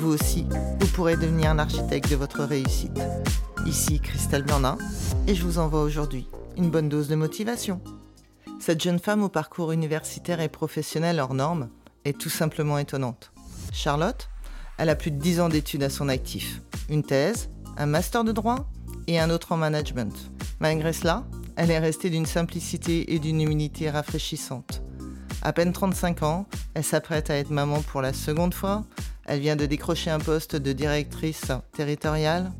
vous aussi, vous pourrez devenir un architecte de votre réussite. Ici Christelle Blandin et je vous envoie aujourd'hui une bonne dose de motivation. Cette jeune femme au parcours universitaire et professionnel hors norme est tout simplement étonnante. Charlotte, elle a plus de 10 ans d'études à son actif, une thèse, un master de droit et un autre en management. Malgré cela, elle est restée d'une simplicité et d'une humilité rafraîchissante. À peine 35 ans, elle s'apprête à être maman pour la seconde fois. Elle vient de décrocher un poste de directrice territoriale.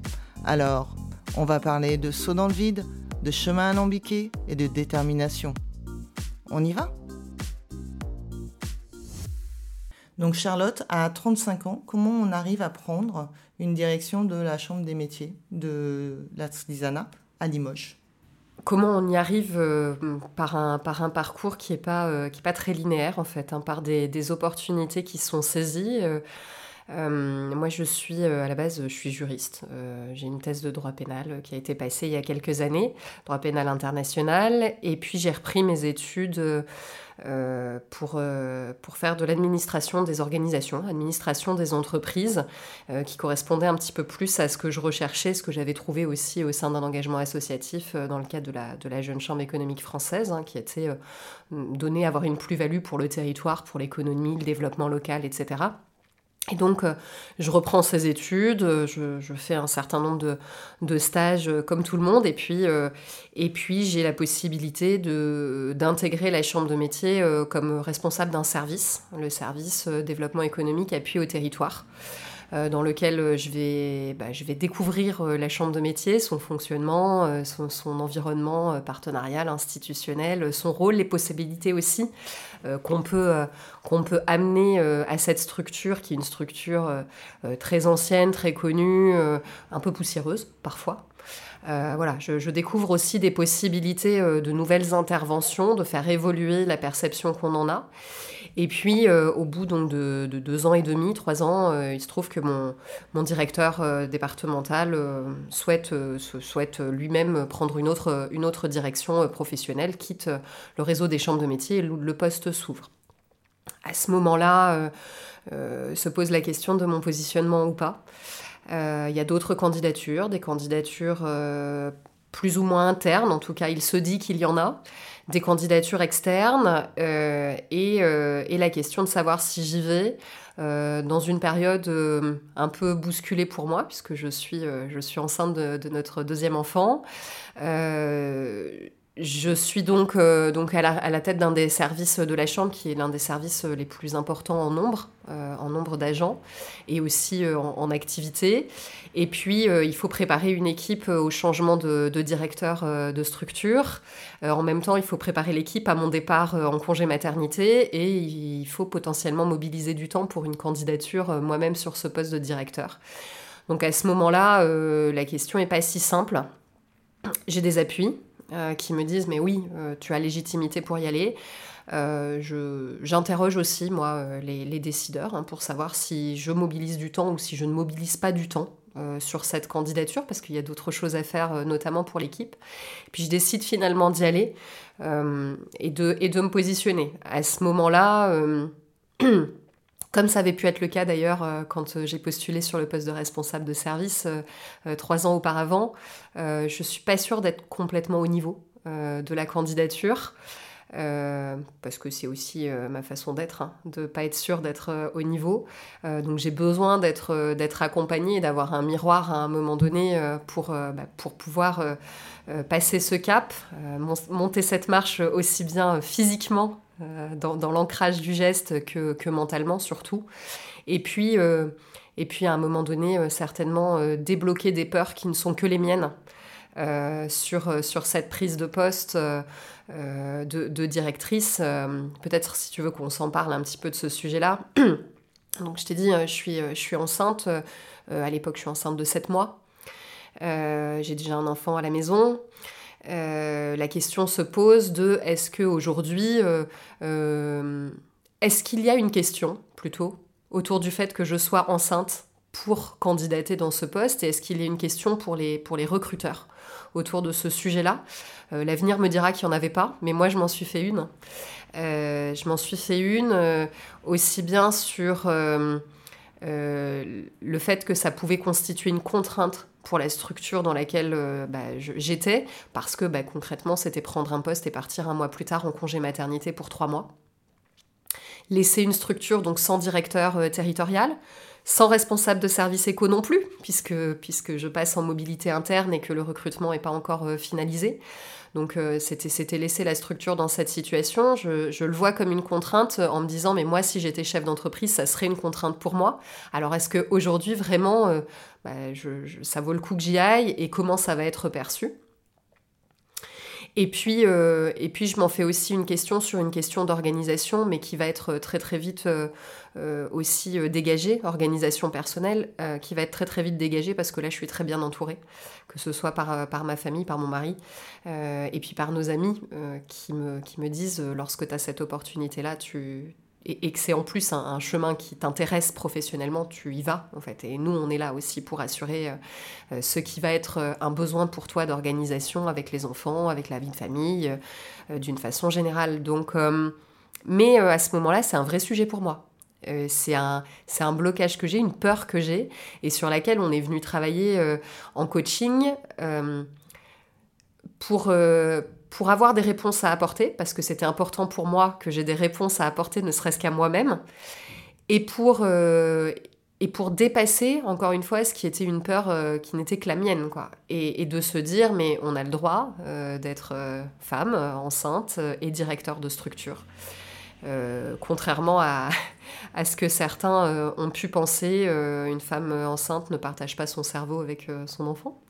Alors, on va parler de saut dans le vide, de chemin alambiqué et de détermination. On y va? Donc Charlotte, à 35 ans, comment on arrive à prendre une direction de la Chambre des métiers de l'Artisanat à Limoges? Comment on y arrive euh, par, un, par un parcours qui n'est pas, euh, pas très linéaire, en fait, hein, par des, des, opportunités qui sont saisies. Euh, moi, je suis à la base, je suis juriste. j'ai une thèse de droit pénal qui a été passée il y a quelques années, droit pénal international, et puis j'ai repris mes études euh, pour, euh, pour faire de l'administration des organisations, administration des entreprises, euh, qui correspondait un petit peu plus à ce que je recherchais, ce que j'avais trouvé aussi au sein d'un engagement associatif dans le cadre de la, de la Jeune Chambre économique française, hein, qui était donné à avoir une plus-value pour le territoire, pour l'économie, le développement local, etc. Et donc, euh, je reprends ces études, euh, je, fais un certain nombre de, stages euh, comme tout le monde, et puis, et puis j'ai la possibilité d'intégrer la chambre de métier comme responsable d'un service, le service développement économique appui au territoire. Euh, dans lequel euh, je vais, bah, je vais découvrir euh, la chambre de métier, son fonctionnement, son, environnement partenarial, institutionnel, son rôle, les possibilités aussi qu'on peut, qu'on peut amener à cette structure qui est une structure très ancienne, très connue, un peu poussiéreuse parfois. voilà, je, je, découvre aussi des possibilités de nouvelles interventions, de faire évoluer la perception qu'on en a. Et puis, euh, au bout donc, de, deux ans et demi, trois ans, euh, il se trouve que mon, directeur euh, départemental souhaite, lui-même prendre une autre, direction professionnelle, quitte le réseau des chambres de métier et le poste s'ouvre. À ce moment-là, se pose la question de mon positionnement ou pas. Il y a d'autres candidatures, des candidatures plus ou moins internes, en tout cas il se dit qu'il y en a des candidatures externes euh, euh, et, la question de savoir si j'y vais euh, dans une période un peu bousculée pour moi, puisque je suis, je suis enceinte de, de notre deuxième enfant. Je suis donc, euh, à, la, tête d'un des services de la Chambre, qui est l'un des services les plus importants en nombre, euh, en nombre d'agents, et aussi euh, en, activité. Et puis, il faut préparer une équipe au changement de, directeur de structure. en même temps, il faut préparer l'équipe à mon départ en congé maternité, et il faut potentiellement mobiliser du temps pour une candidature moi-même sur ce poste de directeur. Donc à ce moment-là, la question n'est pas si simple. J'ai des appuis, euh, qui me disent mais oui, euh, tu as légitimité pour y aller. Euh, j'interroge aussi moi les, décideurs hein, pour savoir si je mobilise du temps ou si je ne mobilise pas du temps sur cette candidature parce qu'il y a d'autres choses à faire notamment pour l'équipe. Puis je décide finalement d'y aller et, de, et de me positionner. À ce moment-là, Comme ça avait pu être le cas d'ailleurs euh, quand euh, j'ai postulé sur le poste de responsable de service euh, trois ans auparavant, je ne suis pas sûre d'être complètement au niveau de la candidature. parce que c'est aussi ma façon d'être, hein, de ne pas être sûre d'être au niveau. donc j'ai besoin d'être accompagnée et d'avoir un miroir à un moment donné bah, pour pouvoir passer ce cap, monter cette marche aussi bien physiquement euh, dans, l'ancrage du geste que, mentalement surtout. Et puis, euh, et puis à un moment donné, euh, certainement débloquer des peurs qui ne sont que les miennes. sur, sur cette prise de poste de, directrice. Peut-être si tu veux qu'on s'en parle un petit peu de ce sujet-là. Donc je t'ai dit, je suis, je suis enceinte, à l'époque je suis enceinte de 7 mois. J'ai déjà un enfant à la maison. La question se pose de est-ce qu'aujourd'hui, est-ce qu'il y a une question plutôt autour du fait que je sois enceinte pour candidater dans ce poste et est-ce qu'il y a une question pour les, recruteurs autour de ce sujet-là? Euh, L'avenir me dira qu'il n'y en avait pas, mais moi je m'en suis fait une. Euh, je m'en suis fait une euh, aussi bien sur le fait que ça pouvait constituer une contrainte pour la structure dans laquelle bah, j'étais, parce que bah, concrètement c'était prendre un poste et partir un mois plus tard en congé maternité pour trois mois laisser une structure donc sans directeur euh, territorial, sans responsable de service éco non plus, puisque, puisque je passe en mobilité interne et que le recrutement n'est pas encore euh, finalisé. Donc euh, c'était laisser la structure dans cette situation. Je, le vois comme une contrainte en me disant, mais moi, si j'étais chef d'entreprise, ça serait une contrainte pour moi. Alors est-ce qu'aujourd'hui, vraiment, bah, ça vaut le coup que j'y aille et comment ça va être perçu. Et puis, euh, et puis je m'en fais aussi une question sur une question d'organisation, mais qui va être très très vite euh, aussi euh, dégagée, organisation personnelle, qui va être très très vite dégagée parce que là je suis très bien entourée, que ce soit par, par ma famille, par mon mari, et puis par nos amis qui, me, qui me disent lorsque tu as cette opportunité-là, tu et, que c'est en plus un, chemin qui t'intéresse professionnellement, tu y vas en fait. Et nous, on est là aussi pour assurer euh, euh, ce qui va être euh, un besoin pour toi d'organisation avec les enfants, avec la vie de famille, d'une façon générale. Donc, mais à ce moment-là, c'est un vrai sujet pour moi. c'est un, un blocage que j'ai, une peur que j'ai, et sur laquelle on est venu travailler en coaching pour pour avoir des réponses à apporter, parce que c'était important pour moi que j'ai des réponses à apporter, ne serait-ce qu'à moi-même, et pour, euh, et pour dépasser, encore une fois, ce qui était une peur euh, qui n'était que la mienne, quoi. Et, de se dire, mais on a le droit euh, d'être femme, enceinte et directeur de structure. Contrairement à, ce que certains euh, ont pu penser, euh, une femme enceinte ne partage pas son cerveau avec euh, son enfant.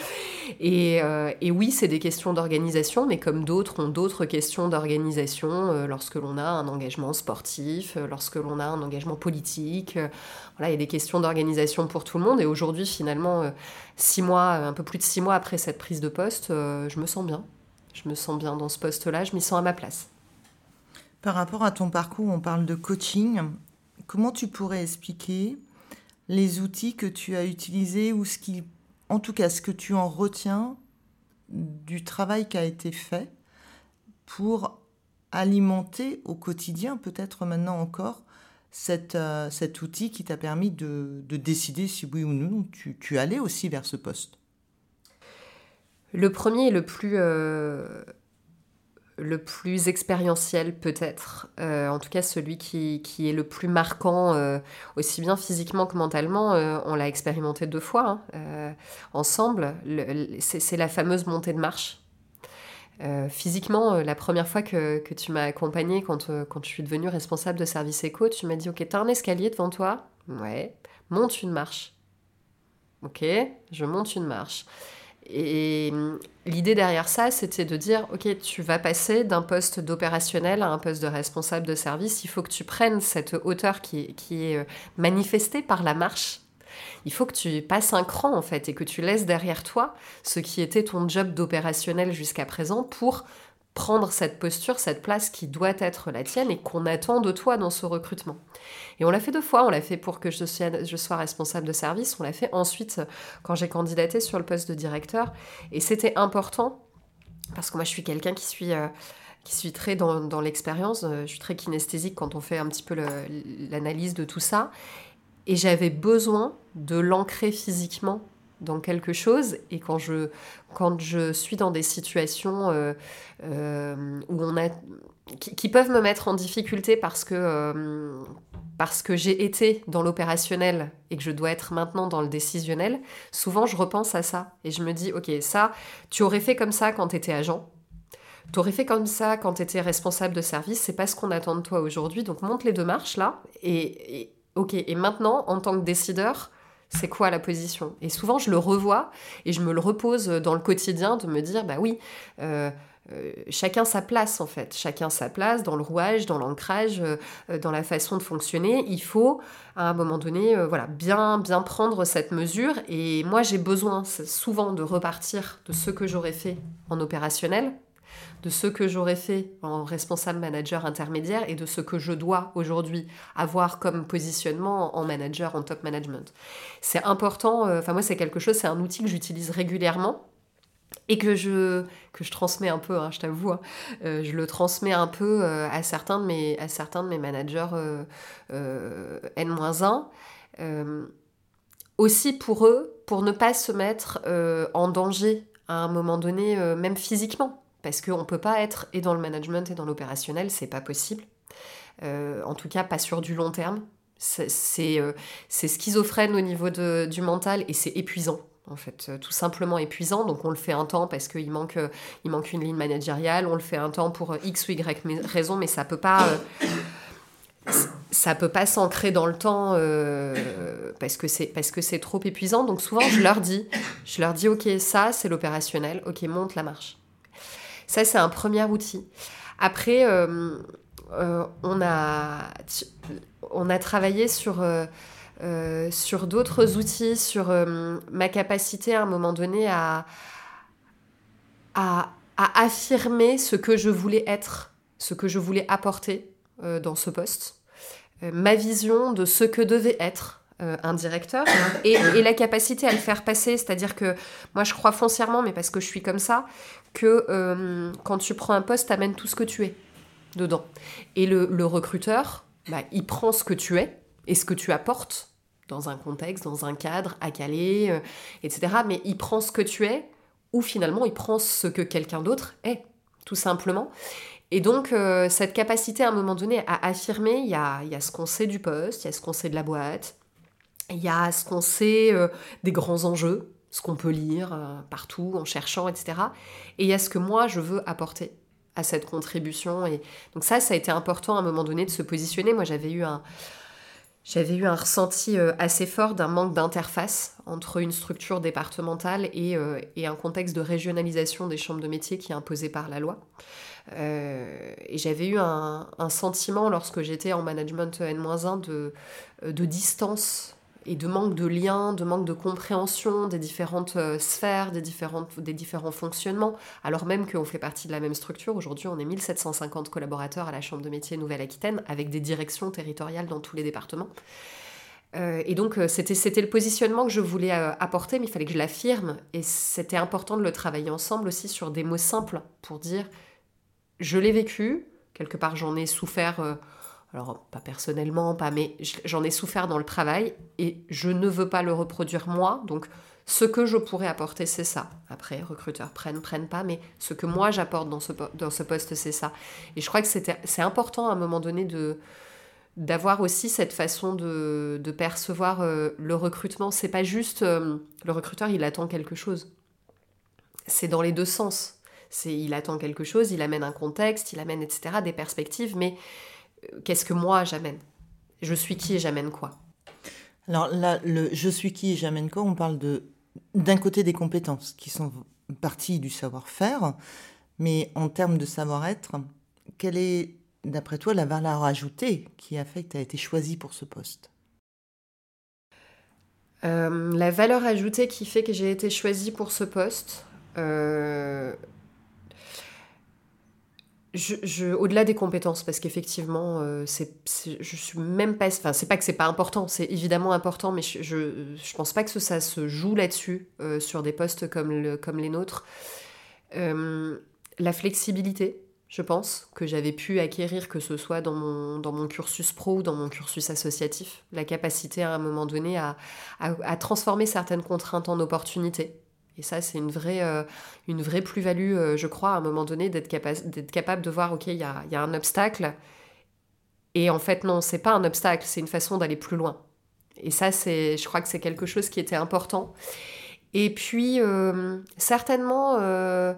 et, et, oui, c'est des questions d'organisation, mais comme d'autres ont d'autres questions d'organisation lorsque l'on a un engagement sportif, lorsque l'on a un engagement politique. voilà, il y a des questions d'organisation pour tout le monde. Et aujourd'hui, finalement, six mois, un peu plus de six mois après cette prise de poste, je me sens bien. Je me sens bien dans ce poste-là, je m'y sens à ma place. Par rapport à ton parcours, on parle de coaching. Comment tu pourrais expliquer les outils que tu as utilisés ou ce qui, en tout cas, ce que tu en retiens du travail qui a été fait pour alimenter au quotidien, peut-être maintenant encore, euh, cet outil qui t'a permis de, décider si oui ou non tu, allais aussi vers ce poste? Le premier et le plus euh, le plus expérientiel peut-être, euh, en tout cas celui qui, est le plus marquant, euh, aussi bien physiquement que mentalement, euh, on l'a expérimenté deux fois hein, ensemble, c'est la fameuse montée de marche. physiquement, la première fois que, tu m'as accompagnée quand, quand je suis devenue responsable de service éco, tu m'as dit, ok, t'as un escalier devant toi Ouais, monte une marche. Ok, je monte une marche. Et hum, l'idée derrière ça, c'était de dire, OK, tu vas passer d'un poste d'opérationnel à un poste de responsable de service. Il faut que tu prennes cette hauteur qui, est euh, manifestée par la marche. Il faut que tu passes un cran, en fait, et que tu laisses derrière toi ce qui était ton job d'opérationnel jusqu'à présent pour prendre cette posture, cette place qui doit être la tienne et qu'on attend de toi dans ce recrutement. Et on l'a fait deux fois, on l'a fait pour que je sois, responsable de service, on l'a fait ensuite quand j'ai candidaté sur le poste de directeur. Et c'était important, parce que moi je suis quelqu'un qui suis... Euh, qui très dans, dans l'expérience, euh, je suis très kinesthésique quand on fait un petit peu l'analyse de tout ça. Et j'avais besoin de l'ancrer physiquement dans quelque chose. Et quand je, quand je suis dans des situations euh, euh, où on a, qui, peuvent me mettre en difficulté parce que, euh, que j'ai été dans l'opérationnel et que je dois être maintenant dans le décisionnel, souvent je repense à ça. Et je me dis, ok, ça, tu aurais fait comme ça quand tu étais agent. Tu aurais fait comme ça quand tu étais responsable de service, c'est pas ce qu'on attend de toi aujourd'hui, donc monte les deux marches là, et ok, et maintenant, en tant que décideur, c'est quoi la position? Et souvent, je le revois et je me le repose dans le quotidien de me dire, bah oui, euh, chacun sa place en fait, chacun sa place dans le rouage, dans l'ancrage, dans la façon de fonctionner. Il faut à un moment donné, voilà, bien bien prendre cette mesure. Et moi, j'ai besoin souvent de repartir de ce que j'aurais fait en opérationnel de ce que j'aurais fait en responsable manager intermédiaire et de ce que je dois aujourd'hui avoir comme positionnement en manager, en top management. C'est important, euh, enfin moi c'est quelque chose, c'est un outil que j'utilise régulièrement et que je, que je transmets un peu, hein, je t'avoue, hein. euh, je le transmets un peu euh, à, certains de mes, à certains de mes managers N-1. aussi pour eux, pour ne pas se mettre en danger à un moment donné, même physiquement parce qu'on ne peut pas être et dans le management et dans l'opérationnel, c'est pas possible. Euh, en tout cas, pas sur du long terme. C'est euh, schizophrène au niveau de, du mental et c'est épuisant en fait, euh, tout simplement épuisant. Donc on le fait un temps parce qu'il manque, il manque une ligne managériale, on le fait un temps pour X ou Y raison, mais ça peut pas, ça peut pas s'ancrer dans le temps parce que c'est parce que c'est trop épuisant. Donc souvent je leur dis, je leur dis ok ça c'est l'opérationnel, ok monte la marche. Ça, c'est un premier outil. Après, euh, euh, on, a, travaillé sur, euh, d'autres outils, sur ma capacité à un moment donné à, affirmer ce que je voulais être, ce que je voulais apporter dans ce poste, ma vision de ce que devait être un directeur et, et, la capacité à le faire passer. C'est-à-dire que moi, je crois foncièrement, mais parce que je suis comme ça, que euh, quand tu prends un poste, t'amènes tout ce que tu es dedans. Et le, recruteur, bah, il prend ce que tu es et ce que tu apportes dans un contexte, dans un cadre, à Calais, euh, etc. Mais il prend ce que tu es ou finalement il prend ce que quelqu'un d'autre est, tout simplement. Et donc, euh, cette capacité à un moment donné à affirmer, il y a, y a ce qu'on sait du poste, il y a ce qu'on sait de la boîte, il y a ce qu'on sait des grands enjeux, ce qu'on peut lire euh, partout en cherchant, etc. Et il y a ce que moi je veux apporter à cette contribution. Et donc ça, ça a été important à un moment donné de se positionner. Moi, j'avais eu un, j'avais eu un ressenti euh, assez fort d'un manque d'interface entre une structure départementale et, euh, et, un contexte de régionalisation des chambres de métiers qui est imposé par la loi. et j'avais eu un, un, sentiment lorsque j'étais en management N-1 de, de distance et de manque de lien, de manque de compréhension des différentes euh, sphères, des, différentes, différents fonctionnements, alors même qu'on fait partie de la même structure. Aujourd'hui, on est 1750 collaborateurs à la Chambre de métier Nouvelle-Aquitaine, avec des directions territoriales dans tous les départements. Euh, et donc, euh, c'était, c'était le positionnement que je voulais apporter, mais il fallait que je l'affirme. Et c'était important de le travailler ensemble aussi sur des mots simples pour dire je l'ai vécu, quelque part j'en ai souffert alors pas personnellement, pas, mais j'en ai souffert dans le travail et je ne veux pas le reproduire moi. Donc ce que je pourrais apporter, c'est ça. Après, recruteurs prennent, prennent pas, mais ce que moi j'apporte dans ce, dans ce poste, c'est ça. Et je crois que c'est important à un moment donné de d'avoir aussi cette façon de, de percevoir euh, le recrutement. C'est pas juste euh, le recruteur, il attend quelque chose. C'est dans les deux sens. Il attend quelque chose, il amène un contexte, il amène etc. des perspectives, mais qu'est-ce que moi j'amène? Je suis qui et j'amène quoi? Alors là, le je suis qui et j'amène quoi, on parle de d'un côté des compétences qui sont partie du savoir-faire, mais en termes de savoir-être, quelle est, d'après toi, la valeur ajoutée qui a fait que tu as été choisi pour ce poste? Euh, La valeur ajoutée qui fait que j'ai été choisie pour ce poste, euh, je, au-delà des compétences, parce qu'effectivement, euh, c'est, je suis même pas. Enfin, c'est pas que c'est pas important, c'est évidemment important, mais je, je, pense pas que ça se joue là-dessus, euh, sur des postes comme, le, comme les nôtres. Euh, la flexibilité, je pense, que j'avais pu acquérir, que ce soit dans mon, dans mon cursus pro ou dans mon cursus associatif. La capacité à un moment donné à, à transformer certaines contraintes en opportunités. Et ça, c'est une vraie, euh, une vraie plus-value, euh, je crois, à un moment donné, d'être capable de voir, OK, il y a, y a, un obstacle. Et en fait, non, c'est pas un obstacle, c'est une façon d'aller plus loin. Et ça, c'est, je crois que c'est quelque chose qui était important. Et puis, euh, certainement, un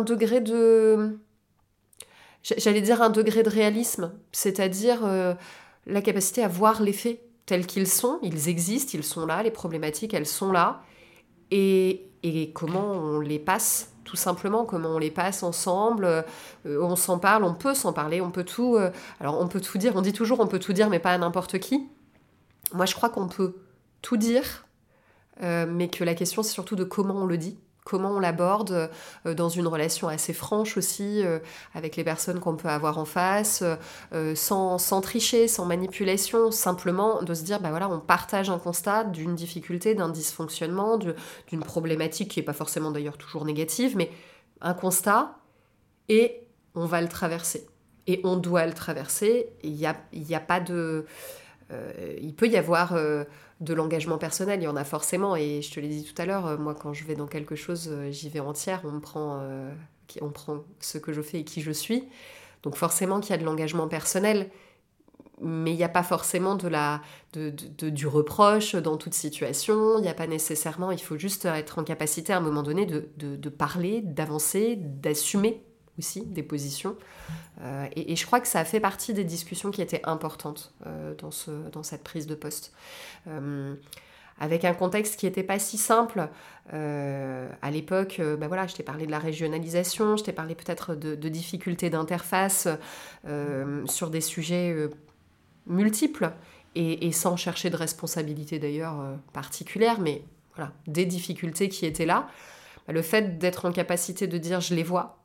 degré de... J'allais dire un degré de réalisme, c'est-à-dire la capacité à voir les faits tels qu'ils sont. Ils existent, ils sont là, les problématiques, elles sont là et, comment on les passe tout simplement, comment on les passe ensemble, euh, on s'en parle, on peut s'en parler, on peut tout. Euh, on peut tout dire, on dit toujours on peut tout dire, mais pas à n'importe qui. Moi je crois qu'on peut tout dire, euh, mais que la question c'est surtout de comment on le dit comment on l'aborde euh, dans une relation assez franche aussi euh, avec les personnes qu'on peut avoir en face, euh, sans, sans, tricher, sans manipulation, simplement de se dire, bah voilà, on partage un constat d'une difficulté, d'un dysfonctionnement, d'une problématique qui n'est pas forcément d'ailleurs toujours négative, mais un constat, et on va le traverser. Et on doit le traverser, il a, y a pas de... il peut y avoir de l'engagement personnel, il y en a forcément. Et je te l'ai dit tout à l'heure, euh, moi, quand je vais dans quelque chose, euh, j'y vais entière. On me prend, euh, on prend ce que je fais et qui je suis. Donc forcément qu'il y a de l'engagement personnel, mais il n'y a pas forcément de la, de, du reproche dans toute situation. Il n'y a pas nécessairement, il faut juste être en capacité à un moment donné de, de parler, d'avancer, d'assumer aussi des positions. Euh, et, je crois que ça a fait partie des discussions qui étaient importantes euh, dans, ce, dans cette prise de poste. Euh, avec un contexte qui n'était pas si simple. à l'époque, ben voilà, je t'ai parlé de la régionalisation, je t'ai parlé peut-être de, difficultés d'interface sur des sujets multiples et, sans chercher de responsabilité d'ailleurs particulière, mais voilà, des difficultés qui étaient là. Le fait d'être en capacité de dire je les vois,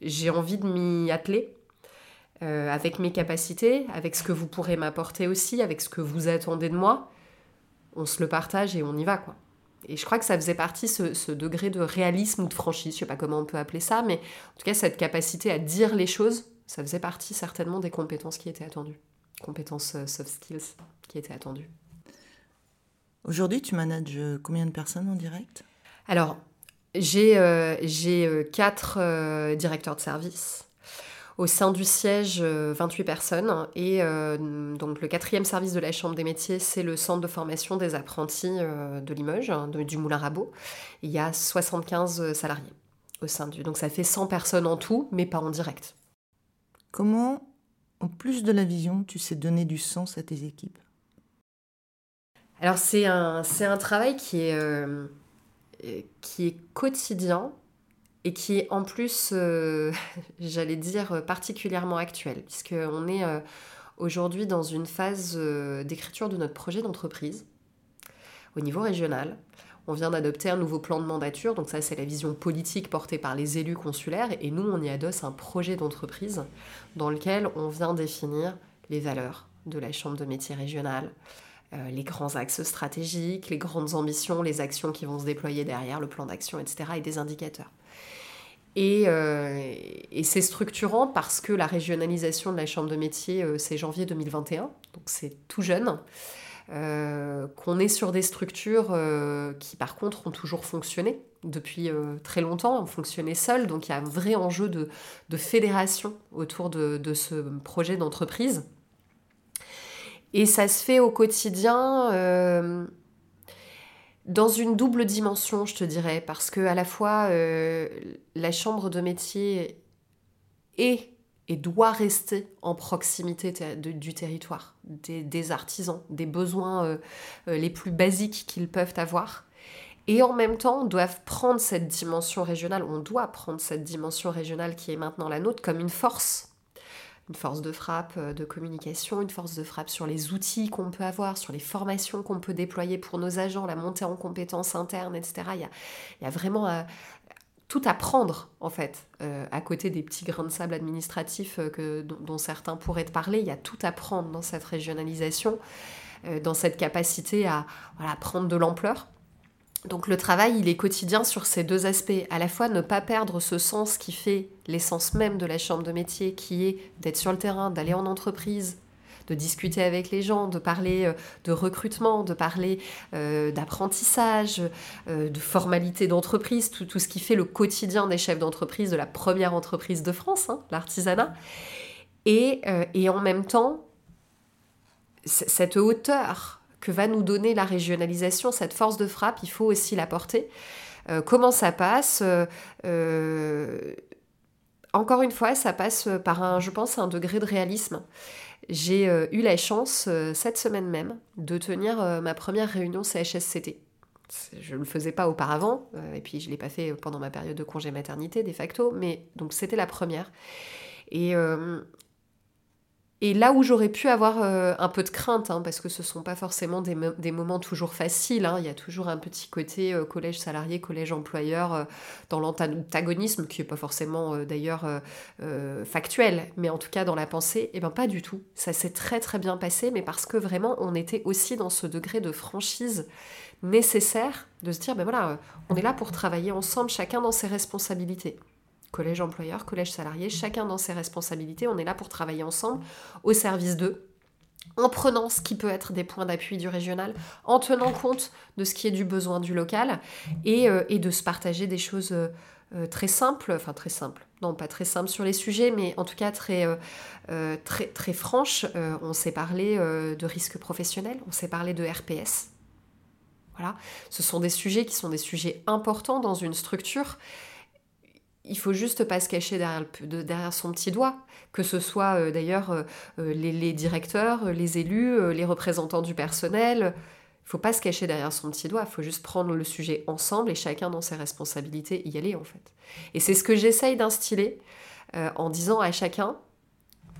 j'ai envie de m'y atteler euh, avec mes capacités, avec ce que vous pourrez m'apporter aussi, avec ce que vous attendez de moi. On se le partage et on y va, quoi. Et je crois que ça faisait partie, ce, degré de réalisme ou de franchise, je sais pas comment on peut appeler ça, mais en tout cas, cette capacité à dire les choses, ça faisait partie certainement des compétences qui étaient attendues. Compétences euh, soft skills qui étaient attendues. Aujourd'hui, tu manages combien de personnes en direct? Alors, j'ai euh, euh, quatre euh, directeurs de service. Au sein du siège, 28 personnes. Et donc le quatrième service de la Chambre des métiers, c'est le centre de formation des apprentis de Limoges, hein, du Moulin Rabot. Il y a 75 salariés au sein du. Donc ça fait 100 personnes en tout, mais pas en direct. Comment, en plus de la vision, tu sais donner du sens à tes équipes? Alors c'est un, un travail qui est euh, qui est quotidien et qui est en plus, euh, j'allais dire, particulièrement actuel, puisqu'on est euh, aujourd'hui dans une phase d'écriture de notre projet d'entreprise au niveau régional. On vient d'adopter un nouveau plan de mandature, donc ça c'est la vision politique portée par les élus consulaires, et nous on y adosse un projet d'entreprise dans lequel on vient définir les valeurs de la Chambre de métier régionale, euh, les grands axes stratégiques, les grandes ambitions, les actions qui vont se déployer derrière, le plan d'action, etc., et des indicateurs. Et, euh, c'est structurant parce que la régionalisation de la Chambre de métier, euh, c'est janvier 2021, donc c'est tout jeune. qu'on est sur des structures qui par contre ont toujours fonctionné depuis très longtemps, ont fonctionné seules, donc il y a un vrai enjeu de, fédération autour de ce projet d'entreprise. Et ça se fait au quotidien euh, dans une double dimension, je te dirais, parce que à la fois euh, la chambre de métier est et doit rester en proximité du territoire, des, artisans, des besoins euh, les plus basiques qu'ils peuvent avoir. Et en même temps, doivent prendre cette dimension régionale, on doit prendre cette dimension régionale qui est maintenant la nôtre comme une force une force de frappe euh, de communication, une force de frappe sur les outils qu'on peut avoir, sur les formations qu'on peut déployer pour nos agents, la montée en compétences internes, etc. Il y a, vraiment euh, tout à prendre, en fait, euh, à côté des petits grains de sable administratifs dont, certains pourraient parler. Il y a tout à prendre dans cette régionalisation, dans cette capacité à prendre de l'ampleur. Donc le travail, il est quotidien sur ces deux aspects. À la fois ne pas perdre ce sens qui fait l'essence même de la chambre de métier, qui est d'être sur le terrain, d'aller en entreprise, de discuter avec les gens, de parler euh, de recrutement, de parler euh, d'apprentissage, euh, de formalité d'entreprise, tout, ce qui fait le quotidien des chefs d'entreprise de la première entreprise de France, hein, l'artisanat. Et, et en même temps, cette hauteur que va nous donner la régionalisation, cette force de frappe, il faut aussi la porter. Euh, comment ça passe euh, euh, Encore une fois, ça passe par un, je pense, un degré de réalisme. J'ai eu la chance, cette semaine même, de tenir ma première réunion CHSCT. Je ne le faisais pas auparavant, et puis je ne l'ai pas fait pendant ma période de congé maternité, de facto, mais donc c'était la première. Et, et là où j'aurais pu avoir euh, un peu de crainte, hein, parce que ce ne sont pas forcément des, moments toujours faciles, hein, il y a toujours un petit côté euh, collège salarié, collège employeur euh, dans l'antagonisme, qui n'est pas forcément d'ailleurs factuel, mais en tout cas dans la pensée, et eh ben pas du tout. Ça s'est très très bien passé, mais parce que vraiment on était aussi dans ce degré de franchise nécessaire de se dire, ben voilà, on est là pour travailler ensemble, chacun dans ses responsabilités collège employeur, collège salarié, chacun dans ses responsabilités. On est là pour travailler ensemble au service d'eux, en prenant ce qui peut être des points d'appui du régional, en tenant compte de ce qui est du besoin du local et, euh, de se partager des choses euh, euh, très simples, enfin très simples, non pas très simples sur les sujets, mais en tout cas très, très, très franches. on s'est parlé de risques professionnels, on s'est parlé de RPS. Voilà, ce sont des sujets qui sont des sujets importants dans une structure il faut juste pas se cacher derrière, son petit doigt, que ce soit euh, d'ailleurs euh, euh, les, directeurs, les élus, les représentants du personnel. Il faut pas se cacher derrière son petit doigt, il faut juste prendre le sujet ensemble et chacun dans ses responsabilités y aller en fait. Et c'est ce que j'essaye d'instiller en disant à chacun,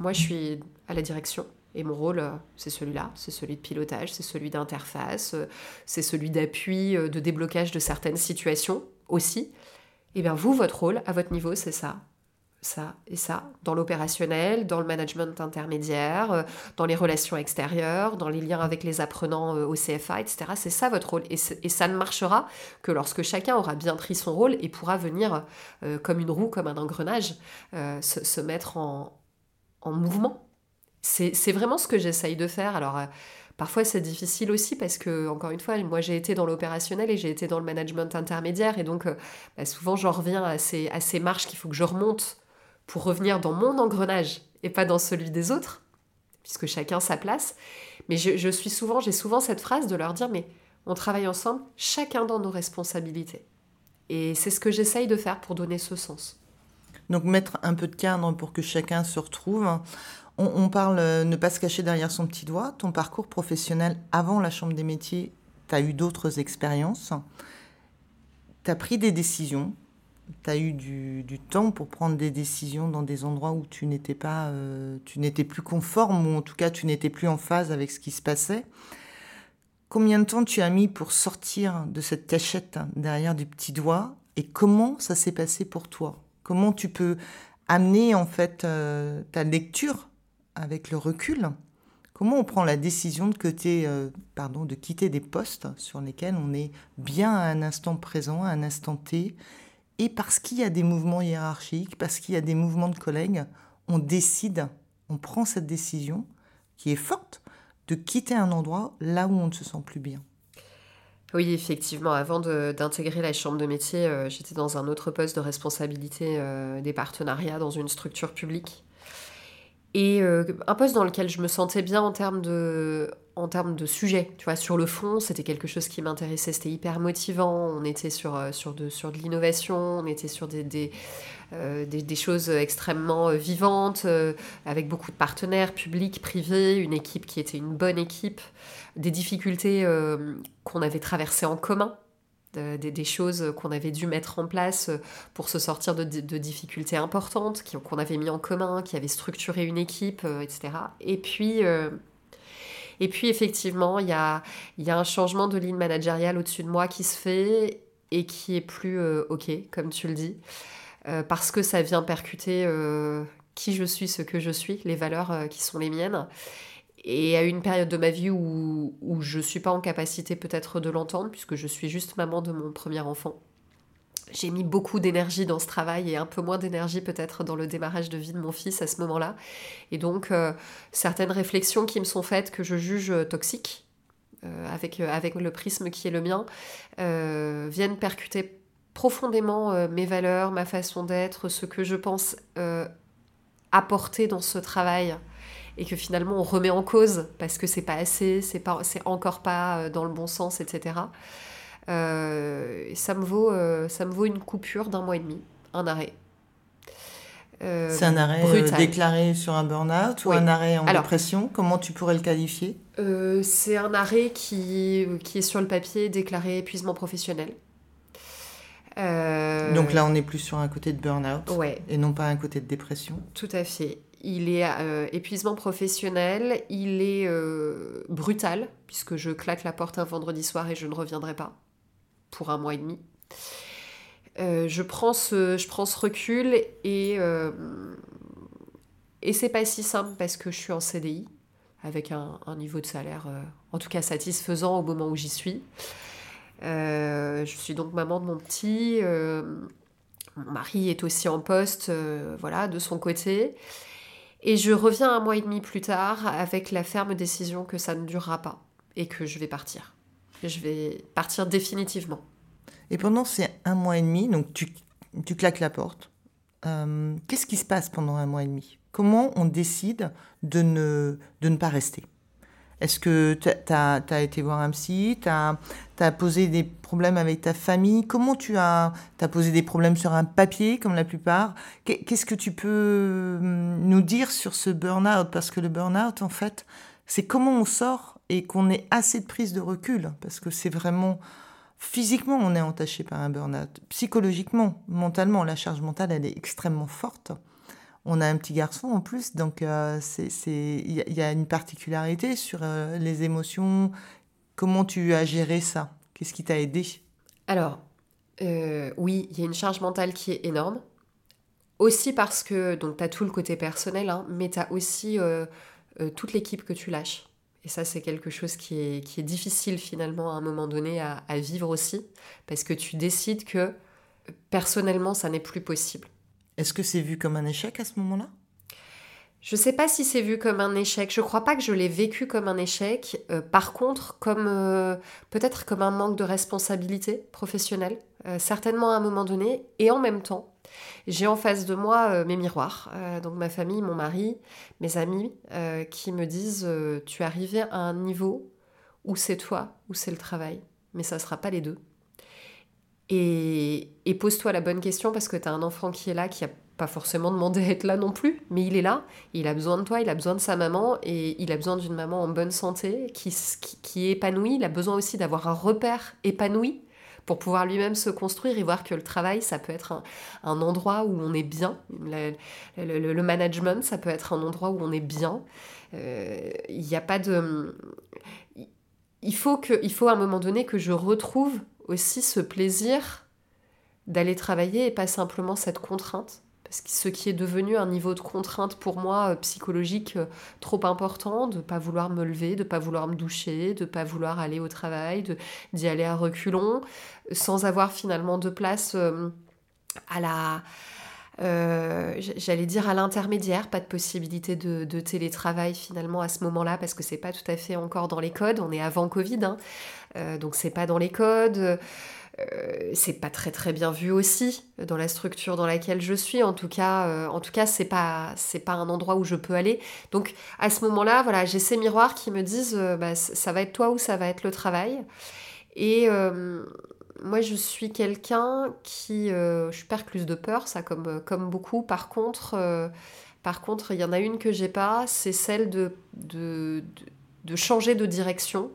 moi je suis à la direction, et mon rôle, c'est celui-là, c'est celui de pilotage, c'est celui d'interface, c'est celui d'appui, de déblocage de certaines situations aussi. Et eh bien vous, votre rôle à votre niveau, c'est ça. Ça et ça, dans l'opérationnel, dans le management intermédiaire, euh, dans les relations extérieures, dans les liens avec les apprenants euh, au CFA, etc. C'est ça votre rôle. Et, ça ne marchera que lorsque chacun aura bien pris son rôle et pourra venir, euh, comme une roue, comme un engrenage, se, mettre en, en mouvement. C'est vraiment ce que j'essaye de faire. Alors, Parfois, c'est difficile aussi parce que, encore une fois, moi j'ai été dans l'opérationnel et j'ai été dans le management intermédiaire et donc euh, bah, souvent j'en reviens à ces, marches qu'il faut que je remonte pour revenir dans mon engrenage et pas dans celui des autres, puisque chacun sa place. Mais je, suis souvent, j'ai souvent cette phrase de leur dire mais on travaille ensemble, chacun dans nos responsabilités. Et c'est ce que j'essaye de faire pour donner ce sens. Donc mettre un peu de cadre pour que chacun se retrouve. On, parle euh, ne pas se cacher derrière son petit doigt. Ton parcours professionnel avant la Chambre des métiers, tu as eu d'autres expériences. Tu as pris des décisions. Tu as eu du, temps pour prendre des décisions dans des endroits où tu n'étais pas, euh, tu n'étais plus conforme ou en tout cas tu n'étais plus en phase avec ce qui se passait. Combien de temps tu as mis pour sortir de cette cachette derrière du petit doigt et comment ça s'est passé pour toi? Comment tu peux amener en fait euh, ta lecture avec le recul, comment on prend la décision de, quitter, euh, pardon, de quitter des postes sur lesquels on est bien à un instant présent, à un instant T, et parce qu'il y a des mouvements hiérarchiques, parce qu'il y a des mouvements de collègues, on décide, on prend cette décision qui est forte de quitter un endroit là où on ne se sent plus bien. Oui, effectivement, avant d'intégrer la chambre de métier, euh, j'étais dans un autre poste de responsabilité euh, des partenariats dans une structure publique. Et euh, un poste dans lequel je me sentais bien en termes de, en termes de sujet. Tu vois, sur le fond, c'était quelque chose qui m'intéressait, c'était hyper motivant. On était sur, euh, sur de, sur de l'innovation, on était sur des, des, euh, des, choses extrêmement vivantes, avec beaucoup de partenaires publics, privés, une équipe qui était une bonne équipe, des difficultés qu'on avait traversées en commun des, choses qu'on avait dû mettre en place pour se sortir de, difficultés importantes, qu'on avait mis en commun, qui avaient structuré une équipe, euh, etc. Et puis, euh, et puis effectivement, il y a, y a un changement de ligne managériale au-dessus de moi qui se fait et qui est plus euh, OK, comme tu le dis, parce que ça vient percuter qui je suis, ce que je suis, les valeurs qui sont les miennes et à une période de ma vie où, où je ne suis pas en capacité peut-être de l'entendre, puisque je suis juste maman de mon premier enfant. J'ai mis beaucoup d'énergie dans ce travail et un peu moins d'énergie peut-être dans le démarrage de vie de mon fils à ce moment-là. Et donc, euh, certaines réflexions qui me sont faites que je juge toxiques, euh, avec, euh, avec le prisme qui est le mien, viennent percuter profondément mes valeurs, ma façon d'être, ce que je pense apporter dans ce travail et que finalement on remet en cause parce que c'est pas assez, c'est pas, c'est encore pas euh, dans le bon sens, etc. Euh, ça me vaut, euh, ça me vaut une coupure d'un mois et demi, un arrêt. c'est un arrêt déclaré sur un burn-out ou un arrêt en dépression? Comment tu pourrais le qualifier? C'est un arrêt qui, qui est sur le papier déclaré épuisement professionnel. Donc là, on est plus sur un côté de burn-out et non pas un côté de dépression? Tout à fait. Il est euh, épuisement professionnel, il est euh, brutal, puisque je claque la porte un vendredi soir et je ne reviendrai pas pour un mois et demi. Euh, je, prends ce, je prends ce recul et, et c'est pas si simple parce que je suis en CDI avec un, niveau de salaire en tout cas satisfaisant au moment où j'y suis. je suis donc maman de mon petit. mon mari est aussi en poste, voilà, de son côté. Et je reviens un mois et demi plus tard avec la ferme décision que ça ne durera pas et que je vais partir. je vais partir définitivement. Et pendant ces un mois et demi, donc tu, tu claques la porte. Euh, qu'est-ce qui se passe pendant un mois et demi? Comment on décide de ne, de ne pas rester? Est-ce que tu as, été voir un psy Tu as, posé des problèmes avec ta famille? Comment tu as, as posé des problèmes sur un papier, comme la plupart? Qu'est-ce que tu peux hum, nous dire sur ce burn-out? Parce que le burn-out, en fait, c'est comment on sort et qu'on ait assez de prise de recul. Parce que c'est vraiment... Physiquement, on est entaché par un burn-out. Psychologiquement, mentalement, la charge mentale, elle est extrêmement forte. On a un petit garçon en plus, donc euh, il y, a une particularité sur euh, les émotions. Comment tu as géré ça? Qu'est-ce qui t'a aidé? Alors, euh, oui, il y a une charge mentale qui est énorme. Aussi parce que, donc, tu as tout le côté personnel, hein, mais tu as aussi toute l'équipe que tu lâches. Et ça, c'est quelque chose qui est, difficile finalement à un moment donné à vivre aussi, parce que tu décides que personnellement, ça n'est plus possible. Est-ce que c'est vu comme un échec à ce moment-là? Je ne sais pas si c'est vu comme un échec. Je ne crois pas que je l'ai vécu comme un échec. Euh, par contre, comme euh, peut-être comme un manque de responsabilité professionnelle, euh, certainement à un moment donné. Et en même temps, j'ai en face de moi mes miroirs, donc ma famille, mon mari, mes amis, qui me disent tu es arrivé à un niveau où c'est toi, où c'est le travail, mais ça ne sera pas les deux. Et, pose-toi la bonne question parce que tu as un enfant qui est là, qui a pas forcément demandé à être là non plus, mais il est là, il a besoin de toi, il a besoin de sa maman, et il a besoin d'une maman en bonne santé, qui, qui, est épanouie, il a besoin aussi d'avoir un repère épanoui pour pouvoir lui-même se construire et voir que le travail, ça peut être un, endroit où on est bien, le, management, ça peut être un endroit où on est bien. Euh, il n'y a pas de... Il faut, que, il faut à un moment donné que je retrouve aussi ce plaisir d'aller travailler et pas simplement cette contrainte. Parce que ce qui est devenu un niveau de contrainte pour moi euh, psychologique euh, trop important, de pas vouloir me lever, de pas vouloir me doucher, de pas vouloir aller au travail, d'y aller à reculons, sans avoir finalement de place euh, à la, j'allais dire à l'intermédiaire, pas de possibilité de, télétravail finalement à ce moment-là parce que c'est pas tout à fait encore dans les codes, on est avant Covid, hein. Euh, donc c'est pas dans les codes. Euh, c'est pas très très bien vu aussi dans la structure dans laquelle je suis. En tout cas, euh, en c'est pas un endroit où je peux aller. Donc à ce moment-là, voilà, j'ai ces miroirs qui me disent bah, ça va être toi ou ça va être le travail. Et moi, je suis quelqu'un qui je perds plus de peur, ça comme beaucoup. Par contre, il y en a une que j'ai pas, c'est celle de, changer de direction.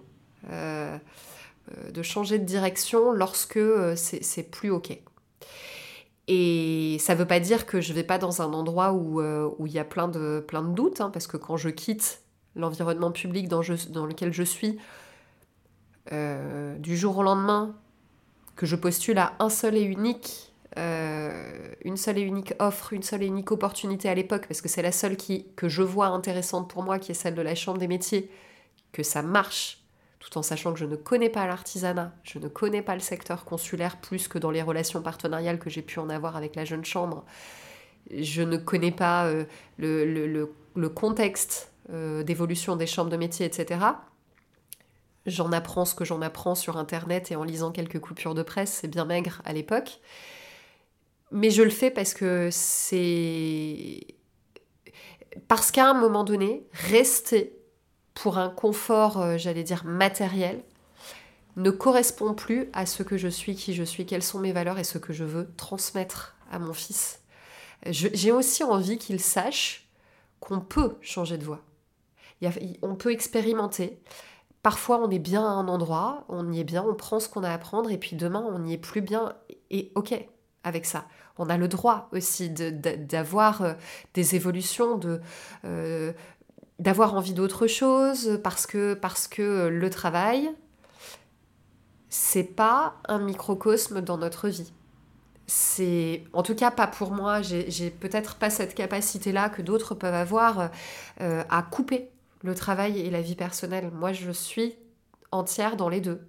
Euh, de changer de direction lorsque euh, c'est plus OK. Et ça ne veut pas dire que je ne vais pas dans un endroit où euh, il y a plein de, plein de doutes, hein, parce que quand je quitte l'environnement public dans, dans, lequel je suis, du jour au lendemain, que je postule à un seul et unique, une seule et unique offre, une seule et unique opportunité à l'époque, parce que c'est la seule qui, que je vois intéressante pour moi, qui est celle de la Chambre des métiers, que ça marche tout en sachant que je ne connais pas l'artisanat, je ne connais pas le secteur consulaire plus que dans les relations partenariales que j'ai pu en avoir avec la jeune chambre. Je ne connais pas euh, le, contexte euh, d'évolution des chambres de métier, etc. J'en apprends ce que j'en apprends sur Internet et en lisant quelques coupures de presse, c'est bien maigre à l'époque. Mais je le fais parce que c'est... Parce qu'à un moment donné, rester pour un confort, euh, j'allais dire, matériel, ne correspond plus à ce que je suis, qui je suis, quelles sont mes valeurs et ce que je veux transmettre à mon fils. J'ai aussi envie qu'il sache qu'on peut changer de voie. on peut expérimenter. Parfois, on est bien à un endroit, on y est bien, on prend ce qu'on a à prendre, et puis demain, on n'y est plus bien, et ok avec ça. On a le droit aussi d'avoir euh, des évolutions, de, euh, d'avoir envie d'autre chose, parce que, parce que le travail, c'est pas un microcosme dans notre vie. C'est en tout cas pas pour moi. J'ai peut-être pas cette capacité là que d'autres peuvent avoir euh, à couper le travail et la vie personnelle. Moi je suis entière dans les deux.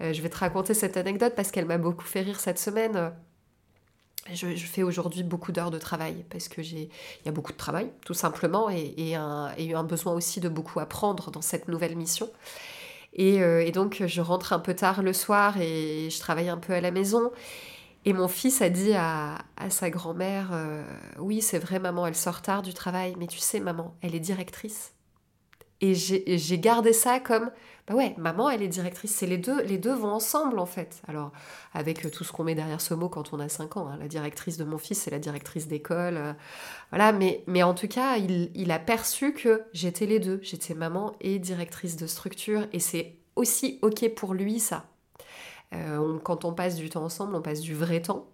Euh, je vais te raconter cette anecdote parce qu'elle m'a beaucoup fait rire cette semaine je, fais aujourd'hui beaucoup d'heures de travail parce que j'ai il y a beaucoup de travail tout simplement et, et, un, un besoin aussi de beaucoup apprendre dans cette nouvelle mission et, euh, et donc je rentre un peu tard le soir et je travaille un peu à la maison et mon fils a dit à, sa grand-mère, euh, oui c'est vrai maman, elle sort tard du travail, mais tu sais maman, elle est directrice. Et j'ai gardé ça comme, bah ouais, maman elle est directrice, c'est les deux, les deux vont ensemble en fait. Alors avec tout ce qu'on met derrière ce mot quand on a 5 ans, hein, la directrice de mon fils c'est la directrice d'école, euh, voilà, mais, mais en tout cas il, il a perçu que j'étais les deux, j'étais maman et directrice de structure, et c'est aussi ok pour lui ça. Euh, quand on passe du temps ensemble, on passe du vrai temps.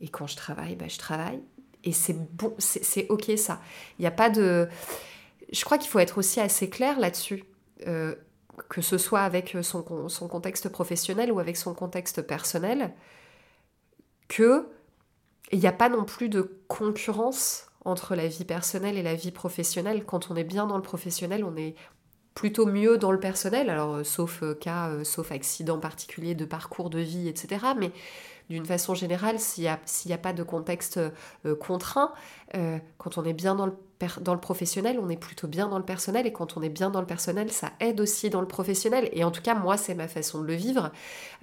Et quand je travaille, bah, je travaille. Et c'est bon, c'est ok ça. Il n'y a pas de. Je crois qu'il faut être aussi assez clair là-dessus. Euh, que ce soit avec son, contexte professionnel ou avec son contexte personnel, que il n'y a pas non plus de concurrence entre la vie personnelle et la vie professionnelle. Quand on est bien dans le professionnel, on est, plutôt mieux dans le personnel, alors euh, sauf euh, cas, sauf accident particulier de parcours de vie, etc. Mais d'une façon générale, s'il n'y a, a, pas de contexte contraint, quand on est bien dans le, dans le professionnel, on est plutôt bien dans le personnel, et quand on est bien dans le personnel, ça aide aussi dans le professionnel. Et en tout cas, moi, c'est ma façon de le vivre.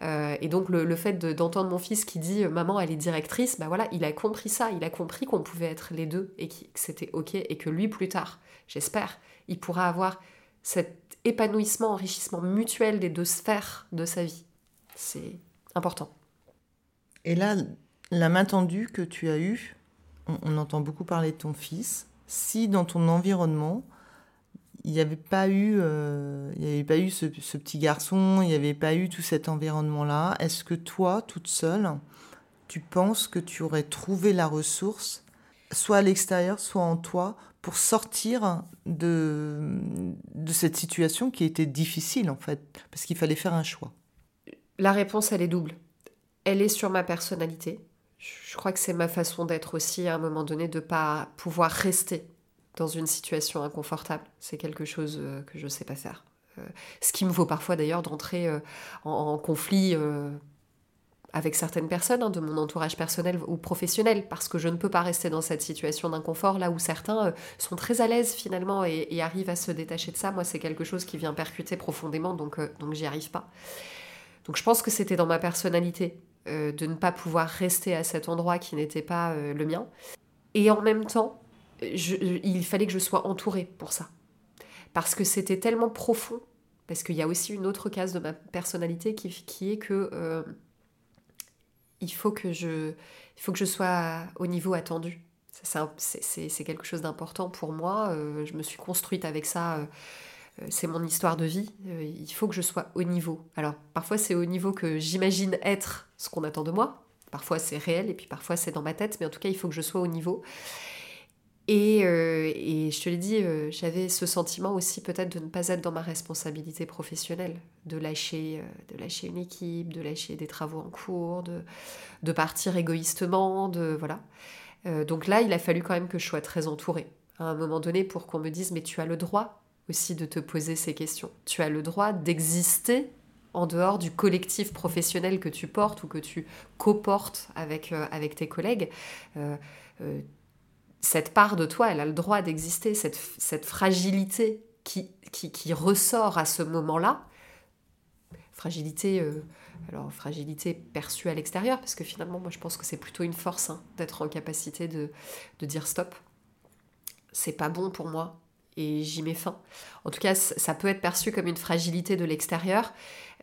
et donc, le, le fait d'entendre mon fils qui dit Maman, elle est directrice, bah voilà, il a compris ça, il a compris qu'on pouvait être les deux, et que c'était OK, et que lui, plus tard, j'espère, il pourra avoir cet épanouissement, enrichissement mutuel des deux sphères de sa vie. C'est important. Et là, la main tendue que tu as eue, on, entend beaucoup parler de ton fils. Si dans ton environnement, il n'y avait pas eu, euh, il avait pas eu ce, petit garçon, il n'y avait pas eu tout cet environnement-là, est-ce que toi, toute seule, tu penses que tu aurais trouvé la ressource, soit à l'extérieur, soit en toi, pour sortir de, de cette situation qui était difficile en fait, parce qu'il fallait faire un choix? La réponse, elle est double. Elle est sur ma personnalité. Je crois que c'est ma façon d'être aussi à un moment donné de pas pouvoir rester dans une situation inconfortable. C'est quelque chose euh, que je ne sais pas faire. Euh, ce qui me vaut parfois d'ailleurs d'entrer euh, en, conflit avec certaines personnes hein, de mon entourage personnel ou professionnel, parce que je ne peux pas rester dans cette situation d'inconfort là où certains sont très à l'aise finalement et, arrivent à se détacher de ça. Moi, c'est quelque chose qui vient percuter profondément, donc, donc j'y arrive pas. Donc je pense que c'était dans ma personnalité euh, de ne pas pouvoir rester à cet endroit qui n'était pas le mien. Et en même temps, il fallait que je sois entourée pour ça. Parce que c'était tellement profond, parce qu'il y a aussi une autre case de ma personnalité qui, qui est que il faut que je, il faut que je sois au niveau attendu. C'est quelque chose d'important pour moi. Euh, je me suis construite avec ça. Euh, euh, c'est mon histoire de vie. il faut que je sois au niveau. Alors, parfois, c'est au niveau que j'imagine être ce qu'on attend de moi. Parfois, c'est réel et puis parfois, c'est dans ma tête. Mais en tout cas, il faut que je sois au niveau. Euh, et, je te l'ai dit, euh, j'avais ce sentiment aussi peut-être de ne pas être dans ma responsabilité professionnelle, de lâcher, euh, de lâcher une équipe, de lâcher des travaux en cours, de, de partir égoïstement, de voilà. donc là, il a fallu quand même que je sois très entourée à un moment donné pour qu'on me dise mais tu as le droit aussi de te poser ces questions. Tu as le droit d'exister en dehors du collectif professionnel que tu portes ou que tu coportes avec, avec tes collègues cette part de toi, elle a le droit d'exister, cette, cette fragilité qui, qui, ressort à ce moment-là. Fragilité, euh, alors fragilité perçue à l'extérieur, parce que finalement, moi je pense que c'est plutôt une force hein, d'être en capacité de, de dire stop. C'est pas bon pour moi et j'y mets fin. En tout cas, ça peut être perçu comme une fragilité de l'extérieur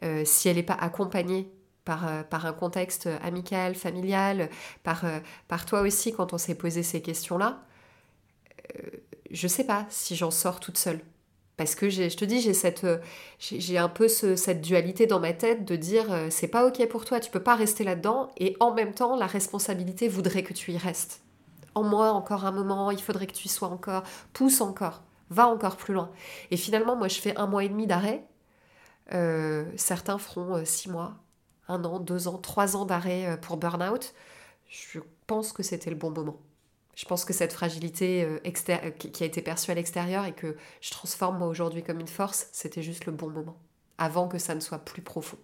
euh, si elle n'est pas accompagnée par, par un contexte amical, familial, par, par toi aussi quand on s'est posé ces questions-là, je sais pas si j'en sors toute seule. Parce que je te dis, j'ai cette, un peu cette dualité dans ma tête de dire c'est pas ok pour toi, tu peux pas rester là-dedans, et en même temps la responsabilité voudrait que tu y restes. En moi encore un moment, il faudrait que tu y sois encore, pousse encore, va encore plus loin. Et finalement, moi je fais un mois et demi d'arrêt. Euh, certains feront euh, six mois, un an, deux ans, trois ans d'arrêt euh, pour burn-out. Je pense que c'était le bon moment. Je pense que cette fragilité qui a été perçue à l'extérieur et que je transforme moi aujourd'hui comme une force, c'était juste le bon moment, avant que ça ne soit plus profond.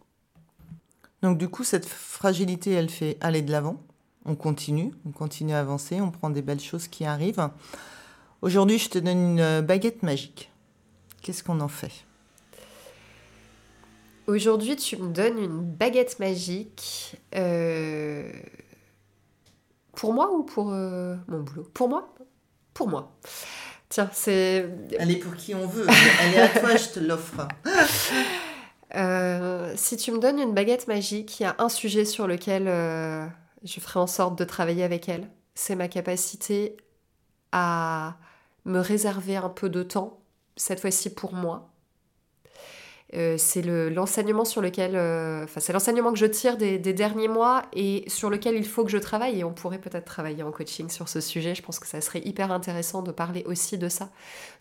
Donc du coup, cette fragilité, elle fait aller de l'avant. On continue, on continue à avancer, on prend des belles choses qui arrivent. Aujourd'hui, je te donne une baguette magique. Qu'est-ce qu'on en fait? Aujourd'hui, tu me donnes une baguette magique. Euh, pour moi ou pour euh, mon boulot? Pour moi? Pour moi. Tiens, c'est. Elle est pour qui on veut. Elle est à toi, je te l'offre. Euh, si tu me donnes une baguette magique, il y a un sujet sur lequel je ferai en sorte de travailler avec elle. C'est ma capacité à me réserver un peu de temps, cette fois-ci pour moi, euh, c'est l'enseignement sur lequel, euh, l'enseignement que je tire des, derniers mois et sur lequel il faut que je travaille. Et on pourrait peut-être travailler en coaching sur ce sujet. Je pense que ça serait hyper intéressant de parler aussi de ça,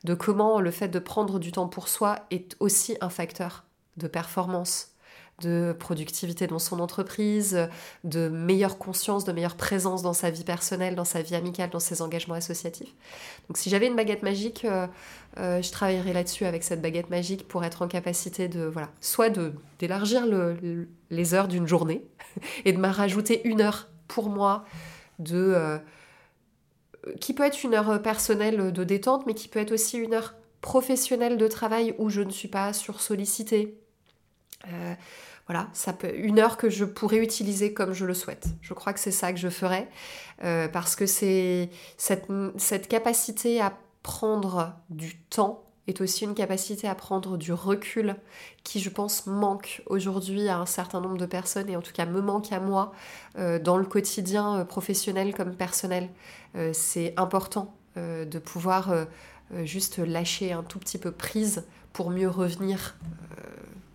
de comment le fait de prendre du temps pour soi est aussi un facteur de performance de productivité dans son entreprise, de meilleure conscience, de meilleure présence dans sa vie personnelle, dans sa vie amicale, dans ses engagements associatifs. Donc si j'avais une baguette magique, euh, euh, je travaillerais là-dessus avec cette baguette magique pour être en capacité de, voilà, soit d'élargir les heures d'une journée et de m'en rajouter une heure pour moi de... Euh, qui peut être une heure personnelle de détente, mais qui peut être aussi une heure professionnelle de travail où je ne suis pas sursollicitée, euh, voilà, ça peut une heure que je pourrais utiliser comme je le souhaite. Je crois que c'est ça que je ferais euh, parce que c'est cette, cette capacité à prendre du temps est aussi une capacité à prendre du recul qui, je pense, manque aujourd'hui à un certain nombre de personnes et en tout cas me manque à moi euh, dans le quotidien professionnel comme personnel. c'est important de pouvoir juste lâcher un tout petit peu prise pour mieux revenir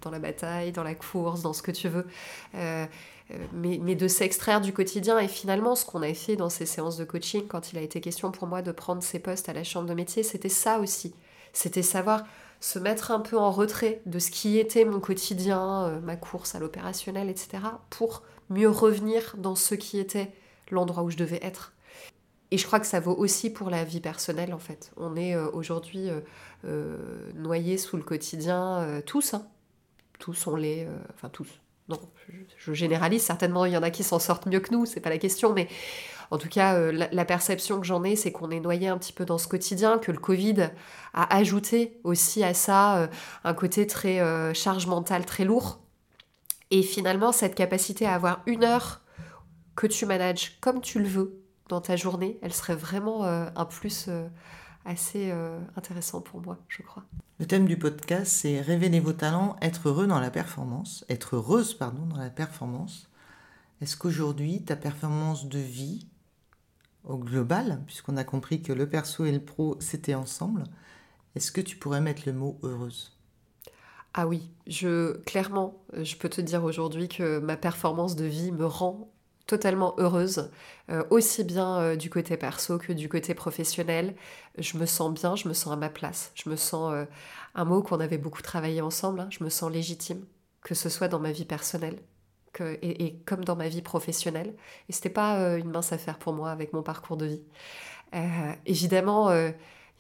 dans la bataille, dans la course, dans ce que tu veux. Euh, euh, mais, mais, de s'extraire du quotidien. Et finalement, ce qu'on a fait dans ces séances de coaching, quand il a été question pour moi de prendre ces postes à la chambre de métier, c'était ça aussi. C'était savoir se mettre un peu en retrait de ce qui était mon quotidien, euh, ma course à l'opérationnel, etc., pour mieux revenir dans ce qui était l'endroit où je devais être. Et je crois que ça vaut aussi pour la vie personnelle, en fait. On est aujourd'hui noyés sous le quotidien, tous, hein, tous on les... Euh, enfin tous. Non, je, généralise, certainement il y en a qui s'en sortent mieux que nous, c'est pas la question, mais en tout cas, euh, la, perception que j'en ai, c'est qu'on est noyé un petit peu dans ce quotidien, que le Covid a ajouté aussi à ça euh, un côté très charge mentale très lourd. Et finalement, cette capacité à avoir une heure que tu manages comme tu le veux dans ta journée, elle serait vraiment un plus assez euh, intéressant pour moi, je crois. Le thème du podcast, c'est révéler vos talents, être heureux dans la performance, être heureuse, pardon, dans la performance. Est-ce qu'aujourd'hui, ta performance de vie, au global, puisqu'on a compris que le perso et le pro, c'était ensemble, est-ce que tu pourrais mettre le mot heureuse ah oui, je clairement, je peux te dire aujourd'hui que ma performance de vie me rend totalement heureuse, euh, aussi bien euh, du côté perso que du côté professionnel. Je me sens bien, je me sens à ma place. Je me sens, euh, un mot qu'on avait beaucoup travaillé ensemble, hein, je me sens légitime, que ce soit dans ma vie personnelle et, comme dans ma vie professionnelle. Et c'était pas une mince affaire pour moi avec mon parcours de vie. évidemment,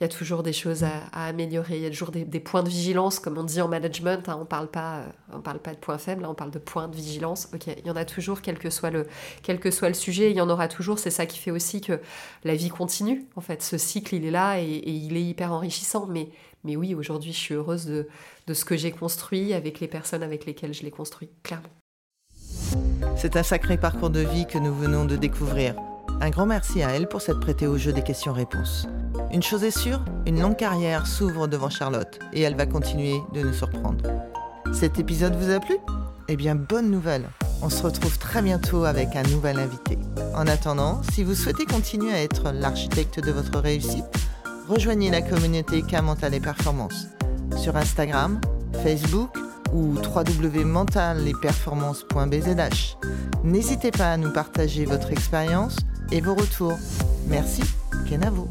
il y a toujours des choses à, améliorer, il y a toujours des, points de vigilance, comme on dit en management, hein, on parle pas, euh, parle pas de points faibles, on parle de points de vigilance. Ok, il y en a toujours, quel que soit le, quel que soit le sujet, il y en aura toujours. C'est ça qui fait aussi que la vie continue. En fait, ce cycle, il est là et, il est hyper enrichissant. Mais, mais oui, aujourd'hui, je suis heureuse de, de ce que j'ai construit avec les personnes avec lesquelles je l'ai construit, clairement. C'est un sacré parcours de vie que nous venons de découvrir. Un grand merci à elle pour s'être prêtée au jeu des questions-réponses. Une chose est sûre, une longue carrière s'ouvre devant Charlotte et elle va continuer de nous surprendre. Cet épisode vous a plu? Eh bien, bonne nouvelle On se retrouve très bientôt avec un nouvel invité. En attendant, si vous souhaitez continuer à être l'architecte de votre réussite, rejoignez la communauté K Mental et Performance sur Instagram, Facebook ou www.mentalesperformances.bzh. N'hésitez pas à nous partager votre expérience et vos retours. Merci, Kenavo.